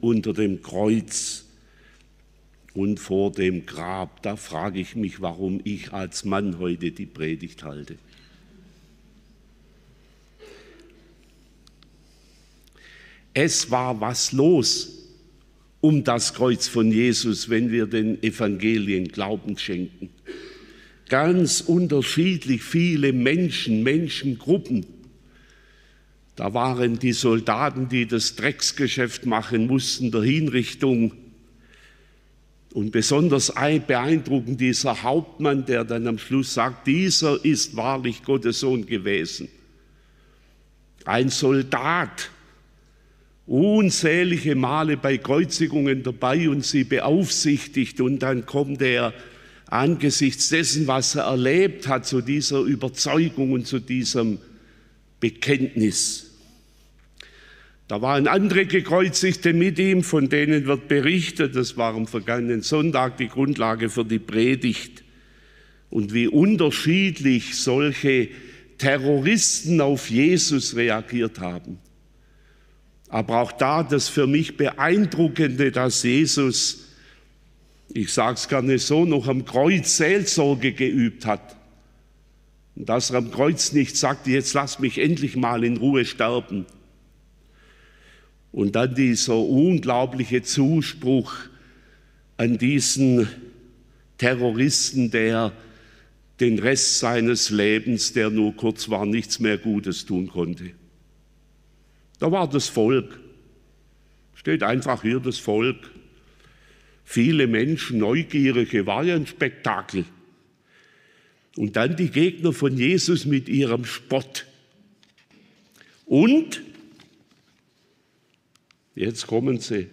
Unter dem Kreuz und vor dem Grab. Da frage ich mich, warum ich als Mann heute die Predigt halte. Es war was los um das Kreuz von Jesus, wenn wir den Evangelien Glauben schenken. Ganz unterschiedlich viele Menschen, Menschengruppen. Da waren die Soldaten, die das Drecksgeschäft machen mussten, der Hinrichtung. Und besonders beeindruckend dieser Hauptmann, der dann am Schluss sagt, dieser ist wahrlich Gottes Sohn gewesen. Ein Soldat, unzählige Male bei Kreuzigungen dabei und sie beaufsichtigt und dann kommt er angesichts dessen, was er erlebt hat, zu dieser Überzeugung und zu diesem Bekenntnis. Da waren andere Gekreuzigte mit ihm, von denen wird berichtet, das war am vergangenen Sonntag die Grundlage für die Predigt. Und wie unterschiedlich solche Terroristen auf Jesus reagiert haben. Aber auch da das für mich Beeindruckende, dass Jesus, ich sage es gerne so, noch am Kreuz Seelsorge geübt hat. Und dass er am Kreuz nicht sagte, jetzt lass mich endlich mal in Ruhe sterben. Und dann dieser unglaubliche Zuspruch an diesen Terroristen, der den Rest seines Lebens, der nur kurz war, nichts mehr Gutes tun konnte. Da war das Volk. Steht einfach hier das Volk. Viele Menschen, Neugierige, war ja ein Spektakel. Und dann die Gegner von Jesus mit ihrem Spott. Und, jetzt kommen sie,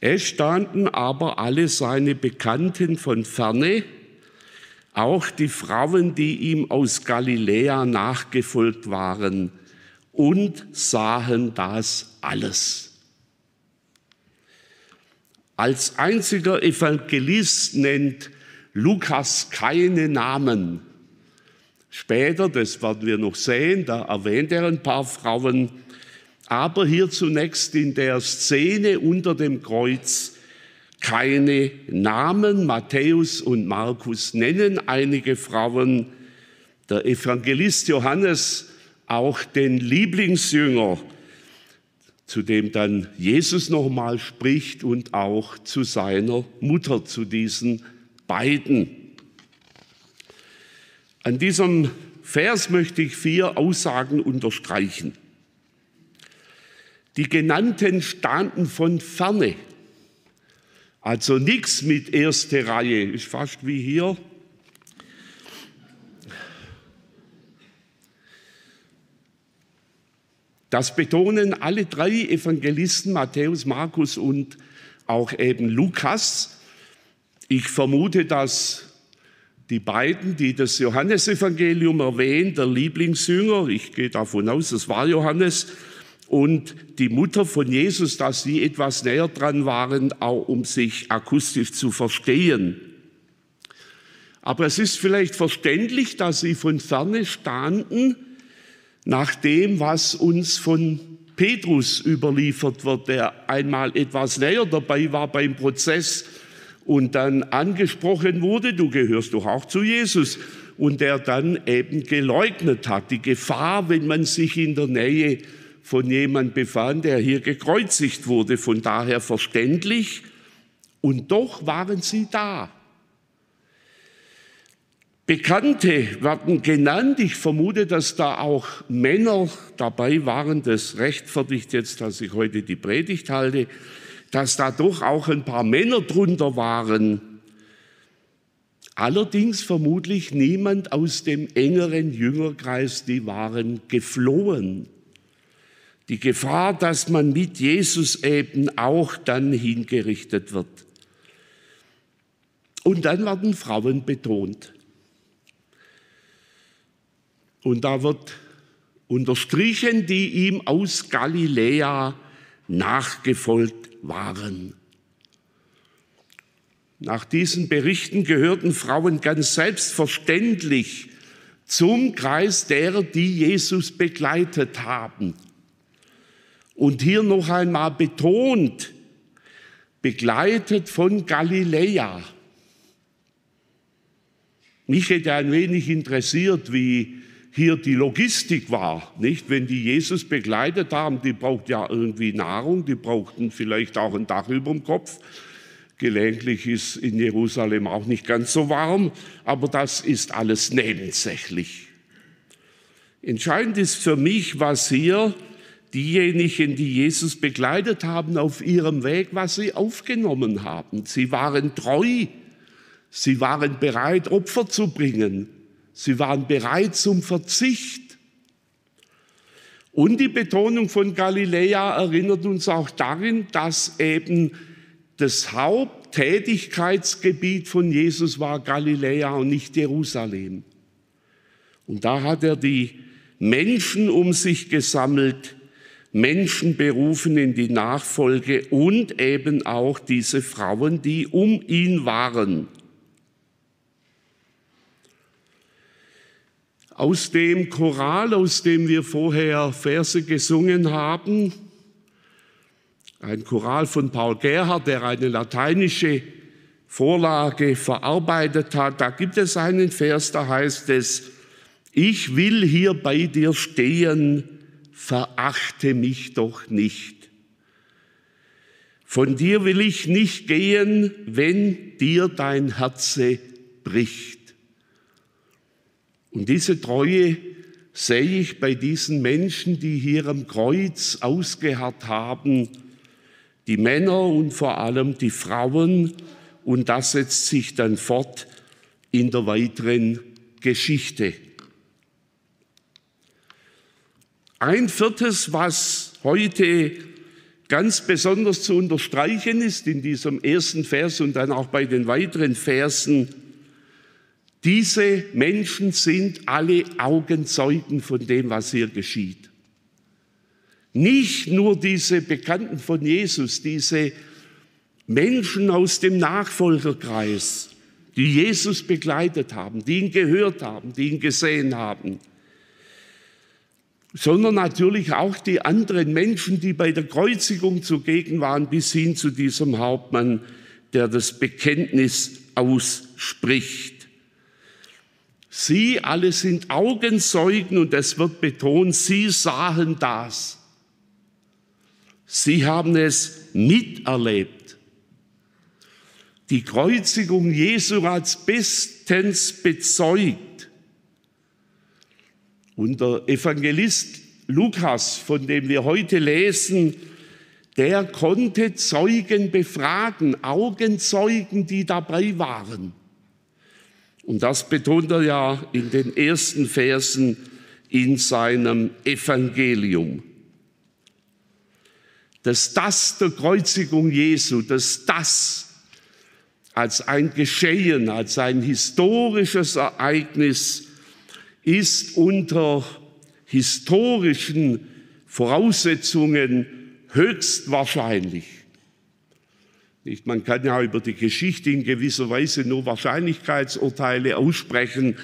es standen aber alle seine Bekannten von ferne, auch die Frauen, die ihm aus Galiläa nachgefolgt waren, und sahen das alles. Als einziger Evangelist nennt Lukas keine Namen. Später, das werden wir noch sehen, da erwähnt er ein paar Frauen, aber hier zunächst in der Szene unter dem Kreuz keine Namen. Matthäus und Markus nennen einige Frauen. Der Evangelist Johannes auch den Lieblingsjünger, zu dem dann Jesus nochmal spricht und auch zu seiner Mutter, zu diesen beiden. An diesem Vers möchte ich vier Aussagen unterstreichen. Die genannten standen von ferne, also nichts mit erste Reihe, ist fast wie hier. Das betonen alle drei Evangelisten, Matthäus, Markus und auch eben Lukas. Ich vermute, dass die beiden, die das Johannesevangelium erwähnen, der Lieblingsjünger, ich gehe davon aus, es war Johannes, und die Mutter von Jesus, dass sie etwas näher dran waren, auch um sich akustisch zu verstehen. Aber es ist vielleicht verständlich, dass sie von ferne standen, nach dem, was uns von Petrus überliefert wird, der einmal etwas näher dabei war beim Prozess und dann angesprochen wurde, du gehörst doch auch zu Jesus, und der dann eben geleugnet hat. Die Gefahr, wenn man sich in der Nähe von jemand befand, der hier gekreuzigt wurde, von daher verständlich. Und doch waren sie da. Bekannte werden genannt. Ich vermute, dass da auch Männer dabei waren. Das rechtfertigt jetzt, dass ich heute die Predigt halte, dass da doch auch ein paar Männer drunter waren. Allerdings vermutlich niemand aus dem engeren Jüngerkreis, die waren geflohen. Die Gefahr, dass man mit Jesus eben auch dann hingerichtet wird. Und dann werden Frauen betont. Und da wird unterstrichen, die ihm aus Galiläa nachgefolgt waren. Nach diesen Berichten gehörten Frauen ganz selbstverständlich zum Kreis derer, die Jesus begleitet haben. Und hier noch einmal betont, begleitet von Galiläa. Mich hätte ein wenig interessiert, wie hier die Logistik war, nicht? Wenn die Jesus begleitet haben, die braucht ja irgendwie Nahrung, die brauchten vielleicht auch ein Dach über dem Kopf. Gelegentlich ist in Jerusalem auch nicht ganz so warm, aber das ist alles nebensächlich. Entscheidend ist für mich, was hier diejenigen, die Jesus begleitet haben auf ihrem Weg, was sie aufgenommen haben. Sie waren treu Sie waren bereit, Opfer zu bringen. Sie waren bereit zum Verzicht. Und die Betonung von Galiläa erinnert uns auch darin, dass eben das Haupttätigkeitsgebiet von Jesus war Galiläa und nicht Jerusalem. Und da hat er die Menschen um sich gesammelt, Menschen berufen in die Nachfolge und eben auch diese Frauen, die um ihn waren. Aus dem Choral, aus dem wir vorher Verse gesungen haben, ein Choral von Paul Gerhard, der eine lateinische Vorlage verarbeitet hat, da gibt es einen Vers, da heißt es, ich will hier bei dir stehen, verachte mich doch nicht. Von dir will ich nicht gehen, wenn dir dein Herze bricht. Und diese Treue sehe ich bei diesen Menschen, die hier am Kreuz ausgeharrt haben, die Männer und vor allem die Frauen. Und das setzt sich dann fort in der weiteren Geschichte. Ein viertes, was heute ganz besonders zu unterstreichen ist in diesem ersten Vers und dann auch bei den weiteren Versen, diese Menschen sind alle Augenzeugen von dem, was hier geschieht. Nicht nur diese Bekannten von Jesus, diese Menschen aus dem Nachfolgerkreis, die Jesus begleitet haben, die ihn gehört haben, die ihn gesehen haben, sondern natürlich auch die anderen Menschen, die bei der Kreuzigung zugegen waren, bis hin zu diesem Hauptmann, der das Bekenntnis ausspricht. Sie alle sind Augenzeugen und es wird betont, sie sahen das. Sie haben es miterlebt. Die Kreuzigung Jesu als bestens bezeugt. Und der Evangelist Lukas, von dem wir heute lesen, der konnte Zeugen befragen, Augenzeugen, die dabei waren. Und das betont er ja in den ersten Versen in seinem Evangelium. Dass das der Kreuzigung Jesu, dass das als ein Geschehen, als ein historisches Ereignis ist unter historischen Voraussetzungen höchst wahrscheinlich. Nicht? Man kann ja über die Geschichte in gewisser Weise nur Wahrscheinlichkeitsurteile aussprechen,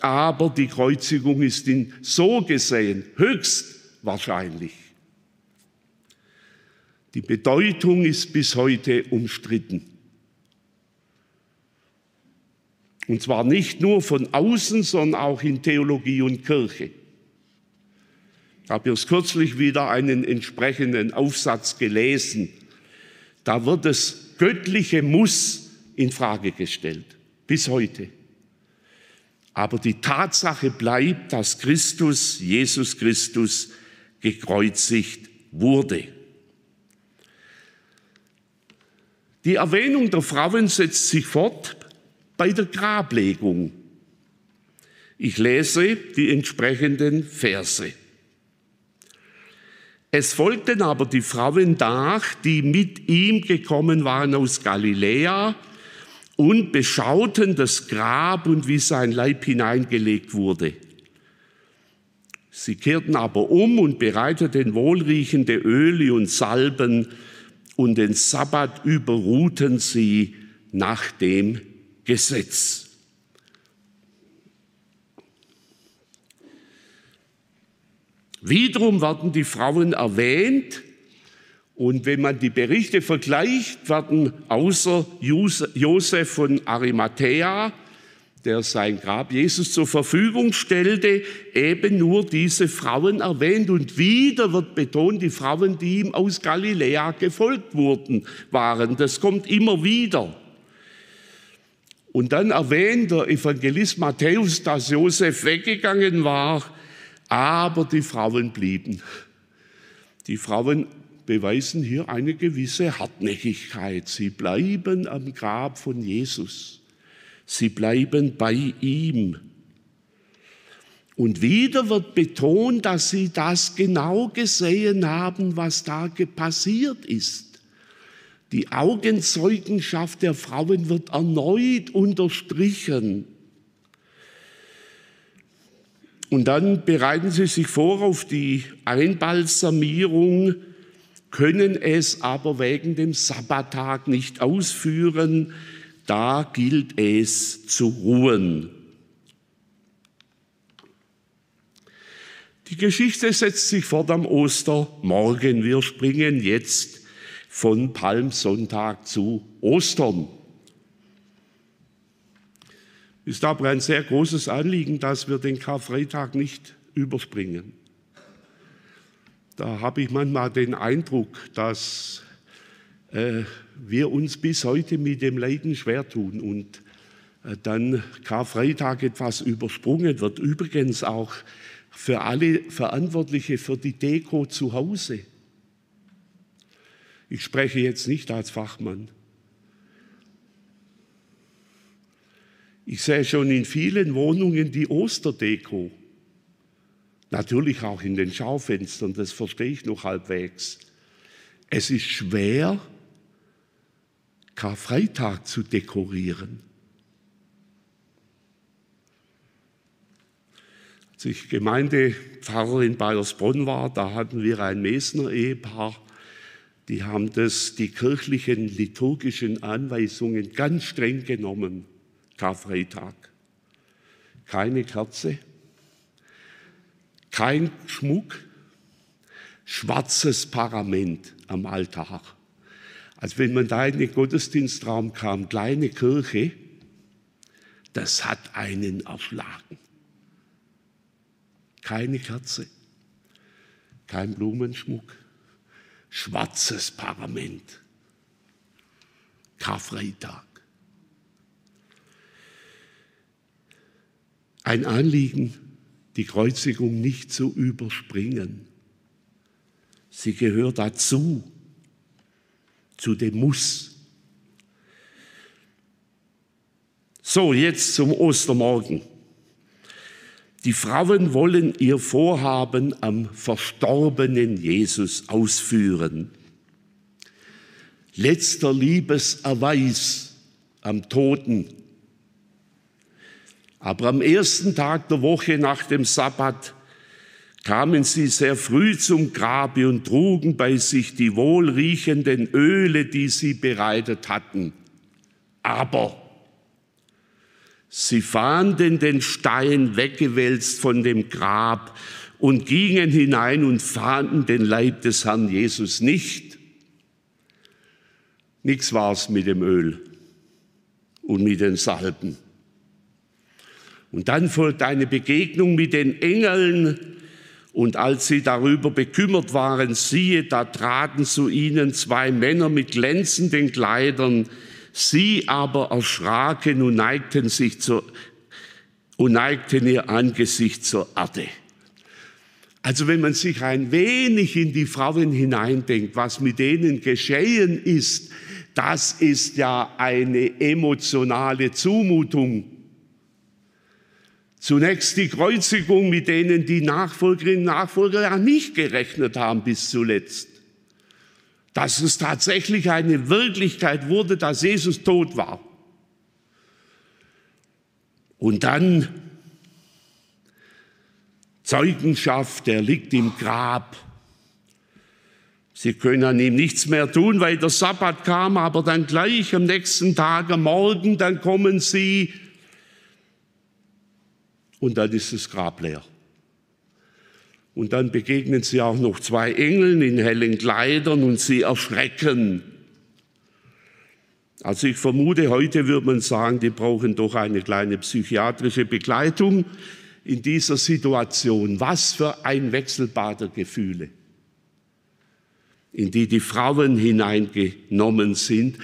aber die Kreuzigung ist in so gesehen höchst wahrscheinlich. Die Bedeutung ist bis heute umstritten. Und zwar nicht nur von außen, sondern auch in Theologie und Kirche. Ich habe erst kürzlich wieder einen entsprechenden Aufsatz gelesen. Da wird es göttliche Muss in Frage gestellt, bis heute. Aber die Tatsache bleibt, dass Christus, Jesus Christus, gekreuzigt wurde. Die Erwähnung der Frauen setzt sich fort bei der Grablegung. Ich lese die entsprechenden Verse. Es folgten aber die Frauen nach, die mit ihm gekommen waren aus Galiläa und beschauten das Grab und wie sein Leib hineingelegt wurde. Sie kehrten aber um und bereiteten wohlriechende Öle und Salben und den Sabbat überruhten sie nach dem Gesetz. Wiederum werden die Frauen erwähnt und wenn man die Berichte vergleicht, werden außer Josef von Arimathea, der sein Grab Jesus zur Verfügung stellte, eben nur diese Frauen erwähnt. Und wieder wird betont, die Frauen, die ihm aus Galiläa gefolgt wurden, waren. Das kommt immer wieder. Und dann erwähnt der Evangelist Matthäus, dass Josef weggegangen war, aber die Frauen blieben. Die Frauen beweisen hier eine gewisse Hartnäckigkeit. Sie bleiben am Grab von Jesus. Sie bleiben bei ihm. Und wieder wird betont, dass sie das genau gesehen haben, was da passiert ist. Die Augenzeugenschaft der Frauen wird erneut unterstrichen. Und dann bereiten sie sich vor auf die Einbalsamierung können es aber wegen dem Sabbattag nicht ausführen, da gilt es zu ruhen. Die Geschichte setzt sich fort am Ostermorgen. Wir springen jetzt von Palmsonntag zu Ostern. Ist aber ein sehr großes Anliegen, dass wir den Karfreitag nicht überspringen. Da habe ich manchmal den Eindruck, dass äh, wir uns bis heute mit dem Leiden schwer tun und äh, dann Karfreitag etwas übersprungen wird. Übrigens auch für alle Verantwortliche für die Deko zu Hause. Ich spreche jetzt nicht als Fachmann. Ich sehe schon in vielen Wohnungen die Osterdeko. Natürlich auch in den Schaufenstern, das verstehe ich noch halbwegs. Es ist schwer, Karfreitag zu dekorieren. Als ich Gemeindepfarrer in Bayersbronn war, da hatten wir ein Mesner-Ehepaar, die haben das, die kirchlichen liturgischen Anweisungen ganz streng genommen, Karfreitag. Keine Kerze, kein Schmuck, schwarzes Parament am Altar. Als wenn man da in den Gottesdienstraum kam, kleine Kirche, das hat einen erschlagen. Keine Kerze, kein Blumenschmuck, schwarzes Parament. Karfreitag. Ein Anliegen die Kreuzigung nicht zu überspringen. Sie gehört dazu, zu dem Muss. So, jetzt zum Ostermorgen. Die Frauen wollen ihr Vorhaben am verstorbenen Jesus ausführen. Letzter Liebeserweis am Toten aber am ersten Tag der Woche nach dem Sabbat kamen sie sehr früh zum Grabe und trugen bei sich die wohlriechenden Öle, die sie bereitet hatten. Aber sie fanden den Stein weggewälzt von dem Grab und gingen hinein und fanden den Leib des Herrn Jesus nicht. Nichts war's mit dem Öl und mit den Salben. Und dann folgt eine Begegnung mit den Engeln. Und als sie darüber bekümmert waren, siehe, da traten zu ihnen zwei Männer mit glänzenden Kleidern. Sie aber erschraken und neigten sich zur, und neigten ihr Angesicht zur Erde. Also wenn man sich ein wenig in die Frauen hineindenkt, was mit denen geschehen ist, das ist ja eine emotionale Zumutung Zunächst die Kreuzigung, mit denen die Nachfolgerinnen und Nachfolger ja nicht gerechnet haben bis zuletzt. Dass es tatsächlich eine Wirklichkeit wurde, dass Jesus tot war. Und dann Zeugenschaft, er liegt im Grab. Sie können an ihm nichts mehr tun, weil der Sabbat kam, aber dann gleich am nächsten Tag, am Morgen, dann kommen sie und dann ist das Grab leer. Und dann begegnen sie auch noch zwei Engeln in hellen Kleidern und sie erschrecken. Also ich vermute, heute würde man sagen, die brauchen doch eine kleine psychiatrische Begleitung in dieser Situation. Was für ein Wechselbad der Gefühle in die die Frauen hineingenommen sind.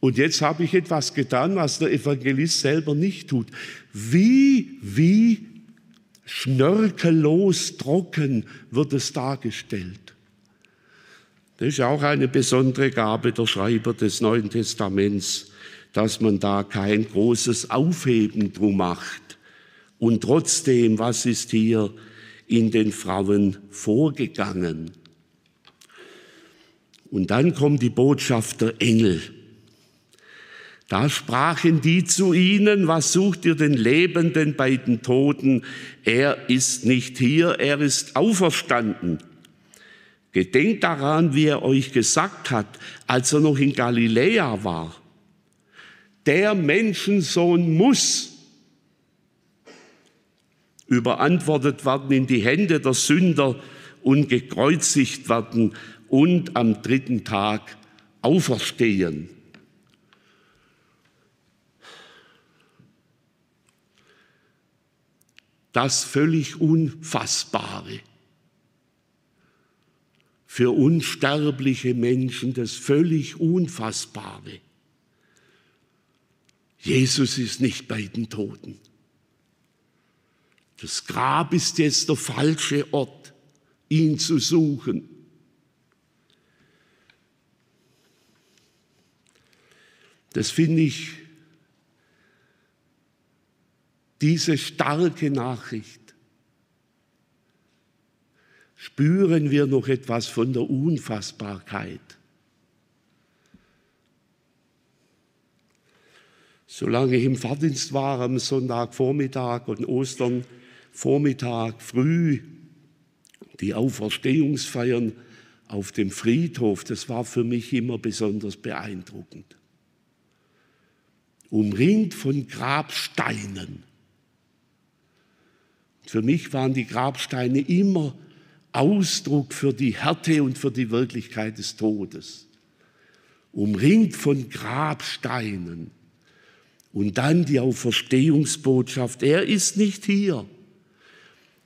Und jetzt habe ich etwas getan, was der Evangelist selber nicht tut. Wie, wie schnörkellos trocken wird es dargestellt. Das ist auch eine besondere Gabe der Schreiber des Neuen Testaments, dass man da kein großes Aufheben drum macht. Und trotzdem, was ist hier in den Frauen vorgegangen? Und dann kommt die Botschaft der Engel. Da sprachen die zu ihnen, was sucht ihr den Lebenden bei den Toten? Er ist nicht hier, er ist auferstanden. Gedenkt daran, wie er euch gesagt hat, als er noch in Galiläa war. Der Menschensohn muss überantwortet werden in die Hände der Sünder und gekreuzigt werden und am dritten Tag auferstehen. Das völlig Unfassbare. Für unsterbliche Menschen das völlig Unfassbare. Jesus ist nicht bei den Toten. Das Grab ist jetzt der falsche Ort, ihn zu suchen. Das finde ich diese starke Nachricht. Spüren wir noch etwas von der Unfassbarkeit. Solange ich im Fahrdienst war, am Sonntagvormittag und Ostern Vormittag früh, die Auferstehungsfeiern auf dem Friedhof, das war für mich immer besonders beeindruckend umringt von Grabsteinen. Für mich waren die Grabsteine immer Ausdruck für die Härte und für die Wirklichkeit des Todes. Umringt von Grabsteinen. Und dann die Auferstehungsbotschaft, er ist nicht hier.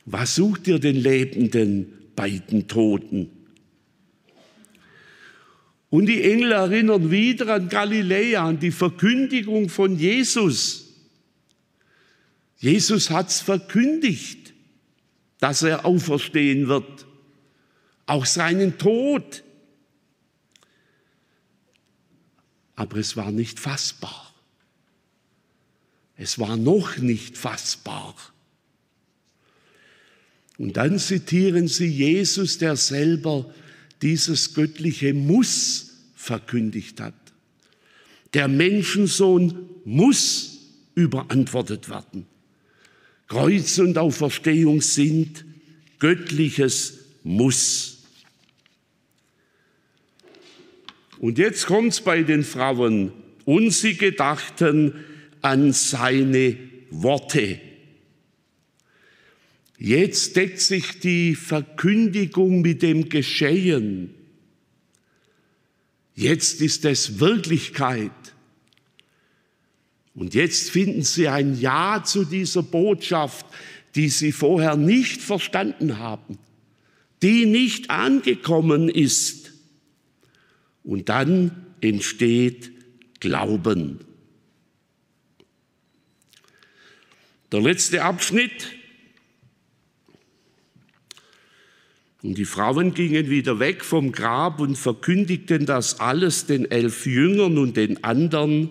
Was sucht ihr den Lebenden bei den Toten? Und die Engel erinnern wieder an Galiläa, an die Verkündigung von Jesus. Jesus hat es verkündigt, dass er auferstehen wird, auch seinen Tod. Aber es war nicht fassbar. Es war noch nicht fassbar. Und dann zitieren sie Jesus, der selber dieses göttliche Muss verkündigt hat. Der Menschensohn muss überantwortet werden. Kreuz und Auferstehung sind göttliches Muss. Und jetzt kommt es bei den Frauen. Und sie gedachten an seine Worte. Jetzt deckt sich die Verkündigung mit dem Geschehen. Jetzt ist es Wirklichkeit. Und jetzt finden sie ein Ja zu dieser Botschaft, die sie vorher nicht verstanden haben, die nicht angekommen ist. Und dann entsteht Glauben. Der letzte Abschnitt Und die Frauen gingen wieder weg vom Grab und verkündigten das alles den elf Jüngern und den anderen.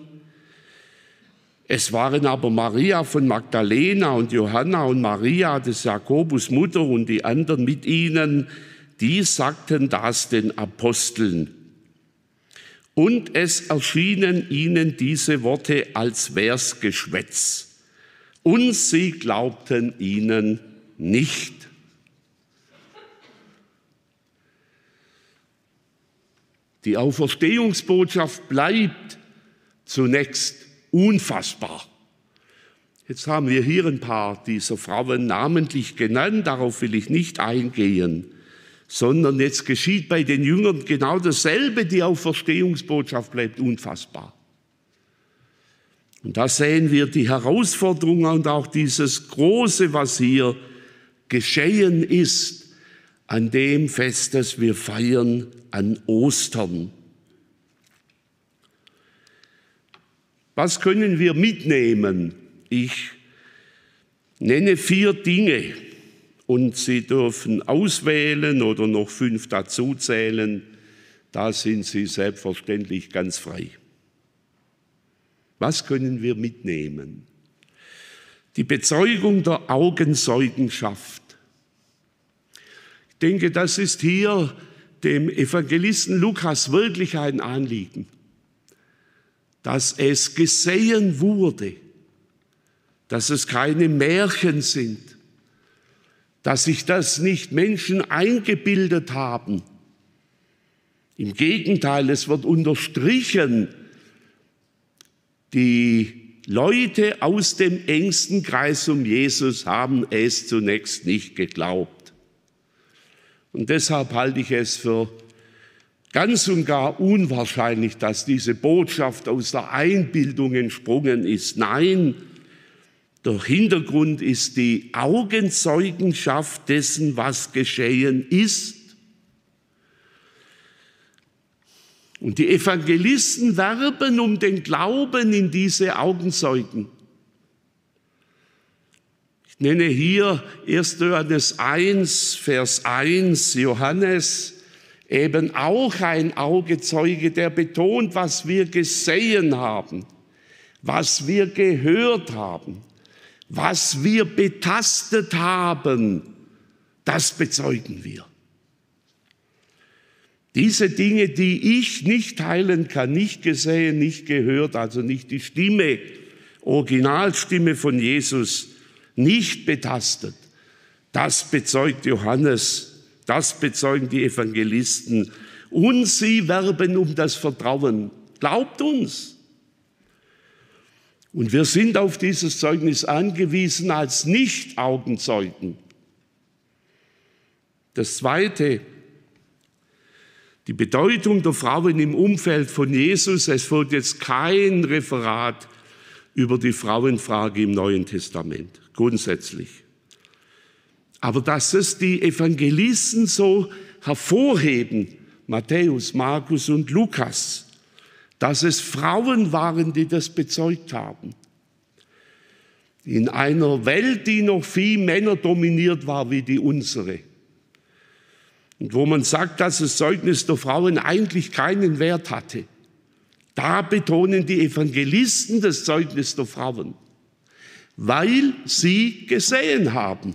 Es waren aber Maria von Magdalena und Johanna und Maria des Jakobus Mutter und die anderen mit ihnen, die sagten das den Aposteln. Und es erschienen ihnen diese Worte als wär's Geschwätz. Und sie glaubten ihnen nicht. Die Auferstehungsbotschaft bleibt zunächst unfassbar. Jetzt haben wir hier ein paar dieser Frauen namentlich genannt, darauf will ich nicht eingehen, sondern jetzt geschieht bei den Jüngern genau dasselbe, die Auferstehungsbotschaft bleibt unfassbar. Und da sehen wir die Herausforderung und auch dieses Große, was hier geschehen ist an dem Fest, das wir feiern an Ostern. Was können wir mitnehmen? Ich nenne vier Dinge und Sie dürfen auswählen oder noch fünf dazuzählen. Da sind Sie selbstverständlich ganz frei. Was können wir mitnehmen? Die Bezeugung der Augenzeugenschaft. Ich denke, das ist hier dem Evangelisten Lukas wirklich ein Anliegen, dass es gesehen wurde, dass es keine Märchen sind, dass sich das nicht Menschen eingebildet haben. Im Gegenteil, es wird unterstrichen, die Leute aus dem engsten Kreis um Jesus haben es zunächst nicht geglaubt. Und deshalb halte ich es für ganz und gar unwahrscheinlich, dass diese Botschaft aus der Einbildung entsprungen ist. Nein, der Hintergrund ist die Augenzeugenschaft dessen, was geschehen ist. Und die Evangelisten werben um den Glauben in diese Augenzeugen nenne hier 1. Johannes 1, Vers 1, Johannes, eben auch ein Augezeuge, der betont, was wir gesehen haben, was wir gehört haben, was wir betastet haben, das bezeugen wir. Diese Dinge, die ich nicht teilen kann, nicht gesehen, nicht gehört, also nicht die Stimme, Originalstimme von Jesus, nicht betastet. Das bezeugt Johannes, das bezeugen die Evangelisten. Und sie werben um das Vertrauen. Glaubt uns. Und wir sind auf dieses Zeugnis angewiesen als Nicht-Augenzeugen. Das Zweite, die Bedeutung der Frauen im Umfeld von Jesus. Es folgt jetzt kein Referat über die Frauenfrage im Neuen Testament grundsätzlich. Aber dass es die Evangelisten so hervorheben, Matthäus, Markus und Lukas, dass es Frauen waren, die das bezeugt haben. In einer Welt, die noch viel Männer dominiert war wie die unsere. Und wo man sagt, dass das Zeugnis der Frauen eigentlich keinen Wert hatte. Da betonen die Evangelisten das Zeugnis der Frauen weil sie gesehen haben,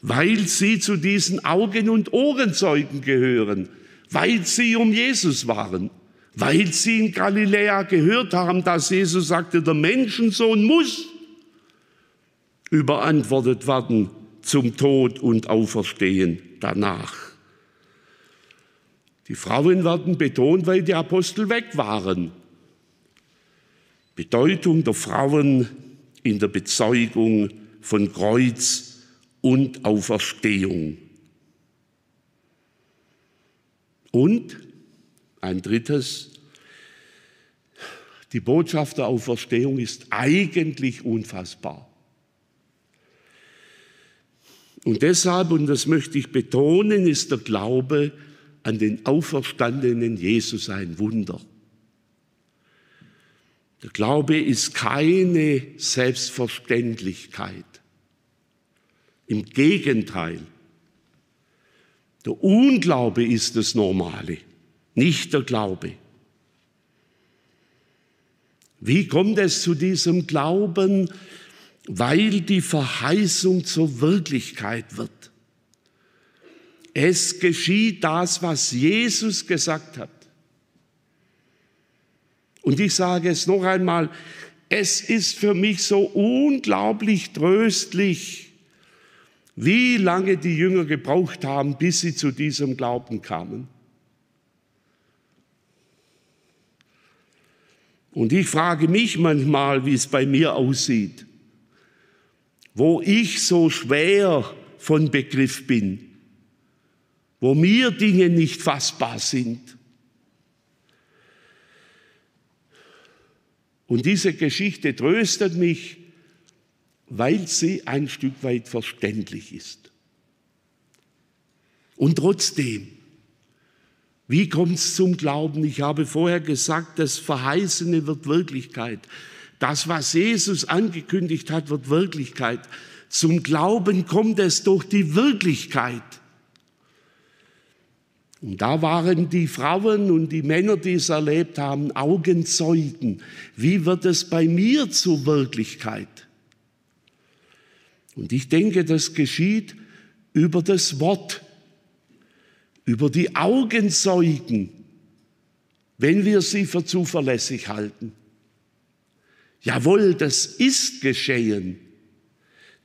weil sie zu diesen Augen- und Ohrenzeugen gehören, weil sie um Jesus waren, weil sie in Galiläa gehört haben, dass Jesus sagte, der Menschensohn muss überantwortet werden zum Tod und Auferstehen danach. Die Frauen werden betont, weil die Apostel weg waren. Bedeutung der Frauen in der Bezeugung von Kreuz und Auferstehung. Und ein drittes, die Botschaft der Auferstehung ist eigentlich unfassbar. Und deshalb, und das möchte ich betonen, ist der Glaube an den auferstandenen Jesus ein Wunder. Der Glaube ist keine Selbstverständlichkeit. Im Gegenteil. Der Unglaube ist das Normale, nicht der Glaube. Wie kommt es zu diesem Glauben? Weil die Verheißung zur Wirklichkeit wird. Es geschieht das, was Jesus gesagt hat. Und ich sage es noch einmal, es ist für mich so unglaublich tröstlich, wie lange die Jünger gebraucht haben, bis sie zu diesem Glauben kamen. Und ich frage mich manchmal, wie es bei mir aussieht, wo ich so schwer von Begriff bin, wo mir Dinge nicht fassbar sind. Und diese Geschichte tröstet mich, weil sie ein Stück weit verständlich ist. Und trotzdem, wie kommt es zum Glauben? Ich habe vorher gesagt, das Verheißene wird Wirklichkeit. Das, was Jesus angekündigt hat, wird Wirklichkeit. Zum Glauben kommt es durch die Wirklichkeit. Und da waren die Frauen und die Männer, die es erlebt haben, Augenzeugen. Wie wird es bei mir zur Wirklichkeit? Und ich denke, das geschieht über das Wort, über die Augenzeugen, wenn wir sie für zuverlässig halten. Jawohl, das ist geschehen,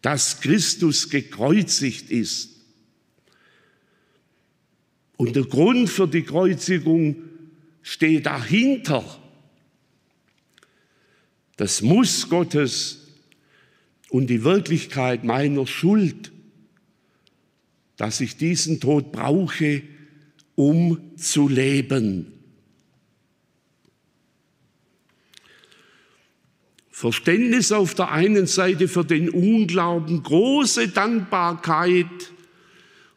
dass Christus gekreuzigt ist und der Grund für die Kreuzigung steht dahinter. Das Muss Gottes und die Wirklichkeit meiner Schuld, dass ich diesen Tod brauche, um zu leben. Verständnis auf der einen Seite für den Unglauben, große Dankbarkeit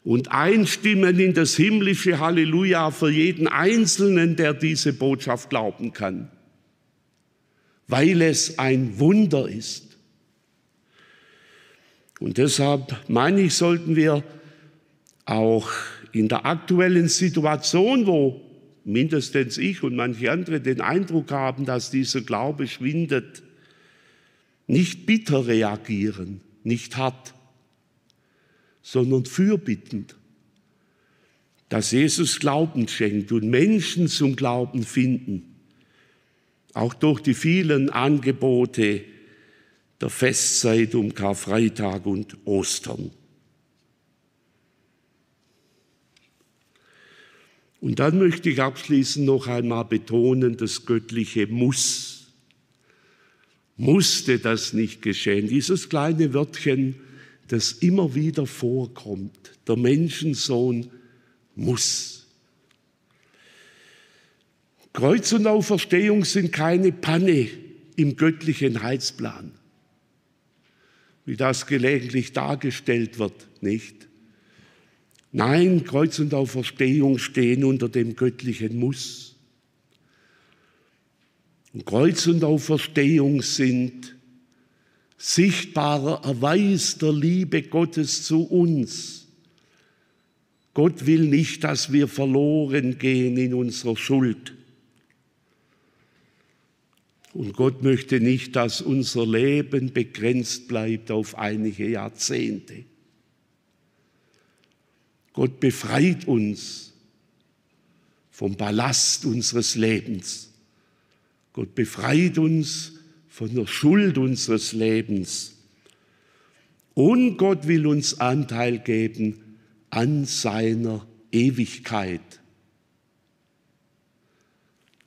und einstimmen in das himmlische Halleluja für jeden Einzelnen, der diese Botschaft glauben kann, weil es ein Wunder ist. Und deshalb meine ich, sollten wir auch in der aktuellen Situation, wo mindestens ich und manche andere den Eindruck haben, dass dieser Glaube schwindet, nicht bitter reagieren, nicht hart, sondern fürbittend, dass Jesus Glauben schenkt und Menschen zum Glauben finden, auch durch die vielen Angebote der Festzeit um Karfreitag und Ostern. Und dann möchte ich abschließend noch einmal betonen, das göttliche Muss. Musste das nicht geschehen? Dieses kleine Wörtchen das immer wieder vorkommt. Der Menschensohn muss. Kreuz und Auferstehung sind keine Panne im göttlichen Heilsplan, wie das gelegentlich dargestellt wird, nicht? Nein, Kreuz und Auferstehung stehen unter dem göttlichen Muss. Und Kreuz und Auferstehung sind sichtbarer Erweis der Liebe Gottes zu uns. Gott will nicht, dass wir verloren gehen in unserer Schuld. Und Gott möchte nicht, dass unser Leben begrenzt bleibt auf einige Jahrzehnte. Gott befreit uns vom Ballast unseres Lebens. Gott befreit uns von der Schuld unseres Lebens. Und Gott will uns Anteil geben an seiner Ewigkeit.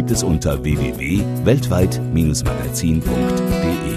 gibt es unter www.weltweit-magazin.de.